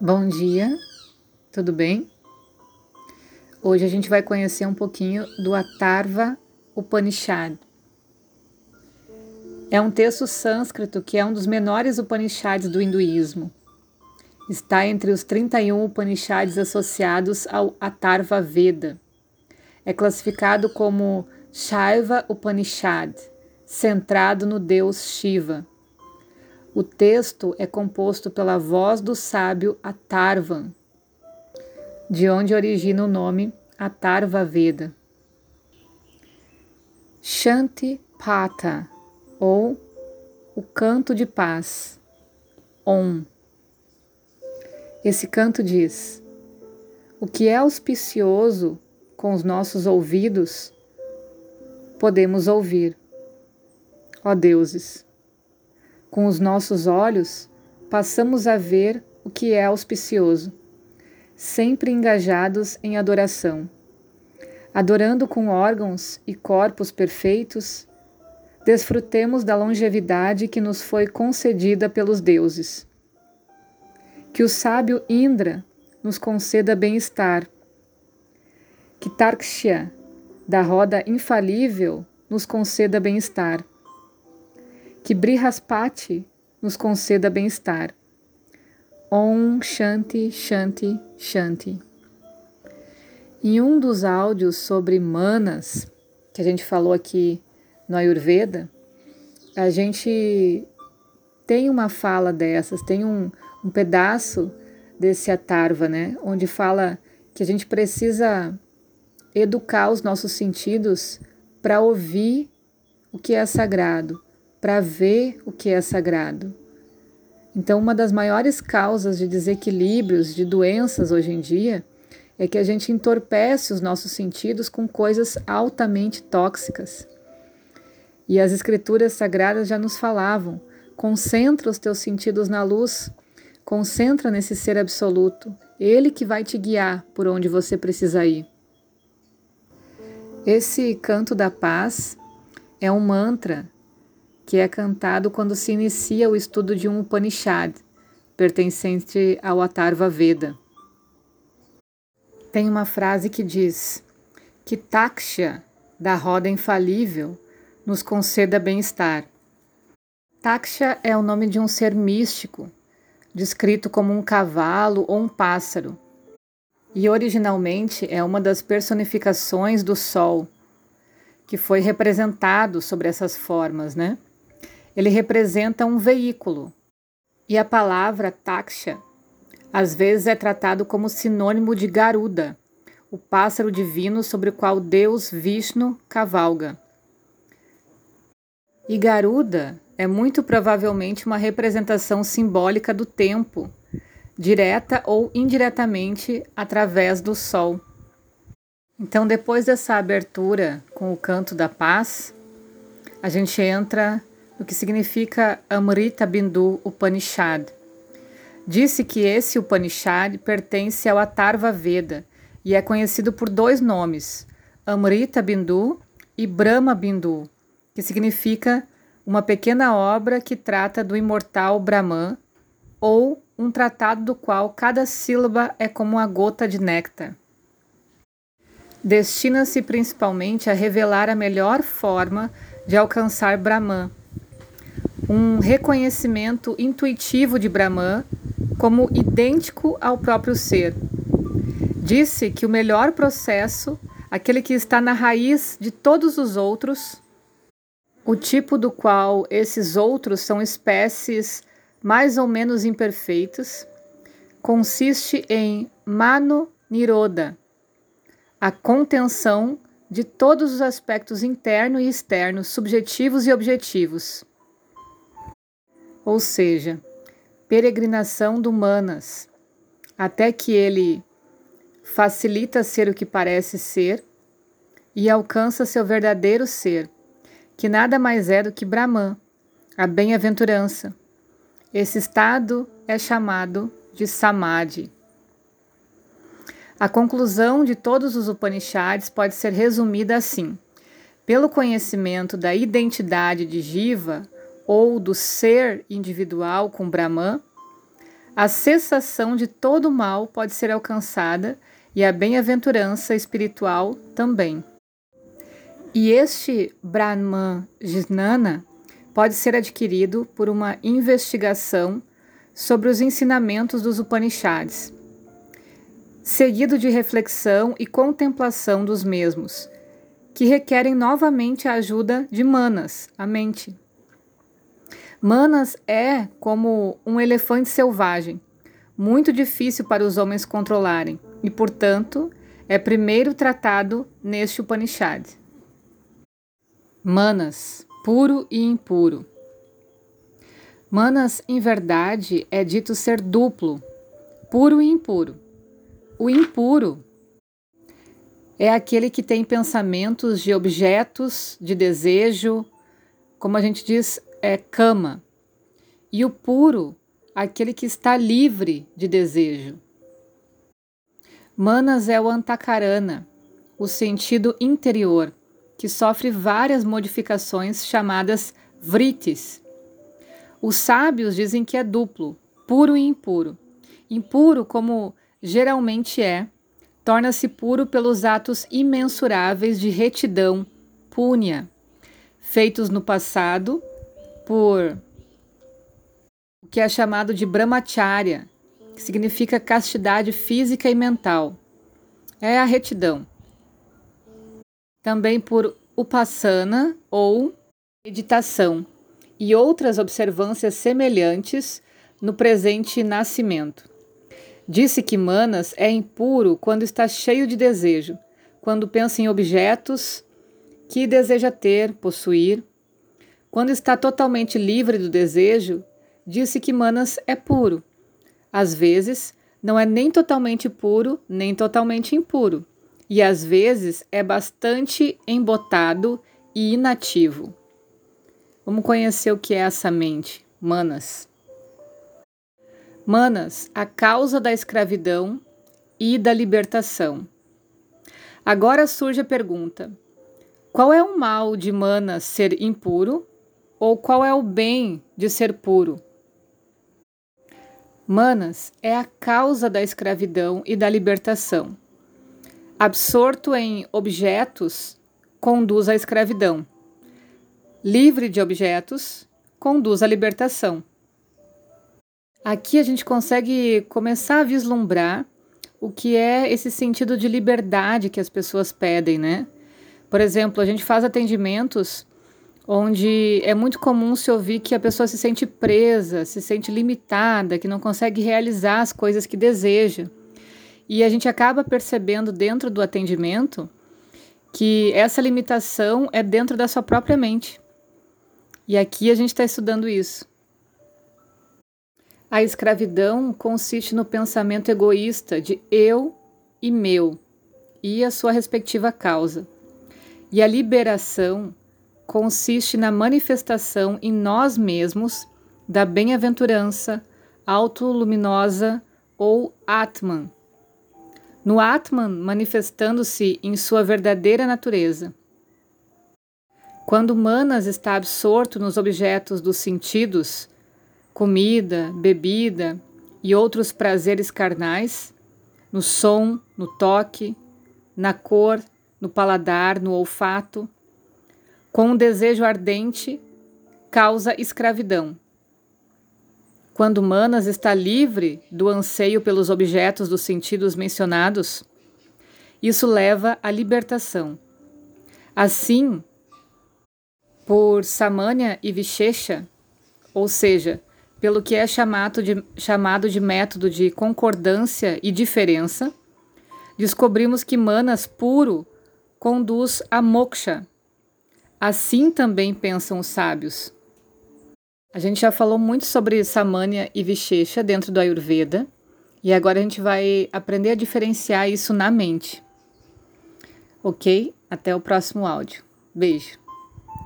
Bom dia, tudo bem? Hoje a gente vai conhecer um pouquinho do Atharva Upanishad. É um texto sânscrito que é um dos menores Upanishads do hinduísmo. Está entre os 31 Upanishads associados ao Atharva Veda. É classificado como Shaiva Upanishad, centrado no deus Shiva. O texto é composto pela voz do sábio Atharvan, de onde origina o nome Atharva Veda. Shanti Pata, ou o canto de paz, Om. Esse canto diz: O que é auspicioso com os nossos ouvidos, podemos ouvir. Ó deuses, com os nossos olhos, passamos a ver o que é auspicioso, sempre engajados em adoração. Adorando com órgãos e corpos perfeitos, desfrutemos da longevidade que nos foi concedida pelos deuses. Que o sábio Indra nos conceda bem-estar. Que Tarkshya, da roda infalível, nos conceda bem-estar que Brihaspati nos conceda bem-estar. Om Shanti Shanti Shanti. Em um dos áudios sobre manas, que a gente falou aqui no Ayurveda, a gente tem uma fala dessas, tem um, um pedaço desse Atarva, né? Onde fala que a gente precisa educar os nossos sentidos para ouvir o que é sagrado, para ver o que é sagrado. Então, uma das maiores causas de desequilíbrios, de doenças hoje em dia, é que a gente entorpece os nossos sentidos com coisas altamente tóxicas. E as escrituras sagradas já nos falavam: concentra os teus sentidos na luz, concentra nesse ser absoluto, ele que vai te guiar por onde você precisa ir. Esse canto da paz é um mantra que é cantado quando se inicia o estudo de um Upanishad, pertencente ao Atharva Veda. Tem uma frase que diz que Taksha, da roda infalível, nos conceda bem-estar. Taksha é o nome de um ser místico, descrito como um cavalo ou um pássaro, e originalmente é uma das personificações do Sol, que foi representado sobre essas formas, né? Ele representa um veículo. E a palavra taksha às vezes é tratado como sinônimo de Garuda, o pássaro divino sobre o qual Deus Vishnu cavalga. E Garuda é muito provavelmente uma representação simbólica do tempo, direta ou indiretamente através do sol. Então, depois dessa abertura com o canto da paz, a gente entra o que significa Amrita Bindu Upanishad. Disse que esse Upanishad pertence ao Atharva Veda e é conhecido por dois nomes, Amrita Bindu e Brahma Bindu, que significa uma pequena obra que trata do imortal Brahman ou um tratado do qual cada sílaba é como uma gota de néctar. Destina-se principalmente a revelar a melhor forma de alcançar Brahman, um reconhecimento intuitivo de Brahman como idêntico ao próprio ser. Disse que o melhor processo, aquele que está na raiz de todos os outros, o tipo do qual esses outros são espécies mais ou menos imperfeitas, consiste em Mano Niroda, a contenção de todos os aspectos interno e externo, subjetivos e objetivos ou seja, peregrinação do Manas, até que ele facilita ser o que parece ser e alcança seu verdadeiro ser, que nada mais é do que Brahman, a bem-aventurança. Esse estado é chamado de Samadhi. A conclusão de todos os Upanishads pode ser resumida assim: pelo conhecimento da identidade de Jiva, ou do ser individual com Brahman, a cessação de todo mal pode ser alcançada e a bem-aventurança espiritual também. E este Brahman Jnana pode ser adquirido por uma investigação sobre os ensinamentos dos Upanishads, seguido de reflexão e contemplação dos mesmos, que requerem novamente a ajuda de Manas, a mente. Manas é como um elefante selvagem, muito difícil para os homens controlarem e, portanto, é primeiro tratado neste Upanishad. Manas, puro e impuro. Manas, em verdade, é dito ser duplo, puro e impuro. O impuro é aquele que tem pensamentos de objetos de desejo, como a gente diz, é cama. E o puro, aquele que está livre de desejo. Manas é o antakarana, o sentido interior, que sofre várias modificações chamadas vritis. Os sábios dizem que é duplo, puro e impuro. Impuro, como geralmente é, torna-se puro pelos atos imensuráveis de retidão, púnia, feitos no passado por o que é chamado de brahmacharya, que significa castidade física e mental. É a retidão. Também por upasana ou meditação e outras observâncias semelhantes no presente nascimento. Disse que Manas é impuro quando está cheio de desejo, quando pensa em objetos que deseja ter, possuir. Quando está totalmente livre do desejo, disse que Manas é puro. Às vezes, não é nem totalmente puro, nem totalmente impuro, e às vezes é bastante embotado e inativo. Vamos conhecer o que é essa mente, Manas. Manas, a causa da escravidão e da libertação. Agora surge a pergunta: qual é o mal de Manas ser impuro ou qual é o bem de ser puro? Manas é a causa da escravidão e da libertação. Absorto em objetos, conduz à escravidão. Livre de objetos, conduz à libertação. Aqui a gente consegue começar a vislumbrar o que é esse sentido de liberdade que as pessoas pedem, né? Por exemplo, a gente faz atendimentos onde é muito comum se ouvir que a pessoa se sente presa, se sente limitada, que não consegue realizar as coisas que deseja. E a gente acaba percebendo dentro do atendimento que essa limitação é dentro da sua própria mente. E aqui a gente está estudando isso. A escravidão consiste no pensamento egoísta de eu e meu e a sua respectiva causa. E a liberação consiste na manifestação em nós mesmos da bem-aventurança autoluminosa ou Atman. No Atman manifestando-se em sua verdadeira natureza. Quando Manas está absorto nos objetos dos sentidos, comida, bebida e outros prazeres carnais, no som, no toque, na cor, no paladar, no olfato, com um desejo ardente, causa escravidão. Quando Manas está livre do anseio pelos objetos dos sentidos mencionados, isso leva à libertação. Assim, por Samanya e Vishesha, ou seja, pelo que é chamado de, chamado de método de concordância e diferença, descobrimos que Manas puro conduz a moksha. Assim também pensam os sábios. A gente já falou muito sobre Samanya e Vishesha dentro do Ayurveda, e agora a gente vai aprender a diferenciar isso na mente. Ok? Até o próximo áudio. Beijo.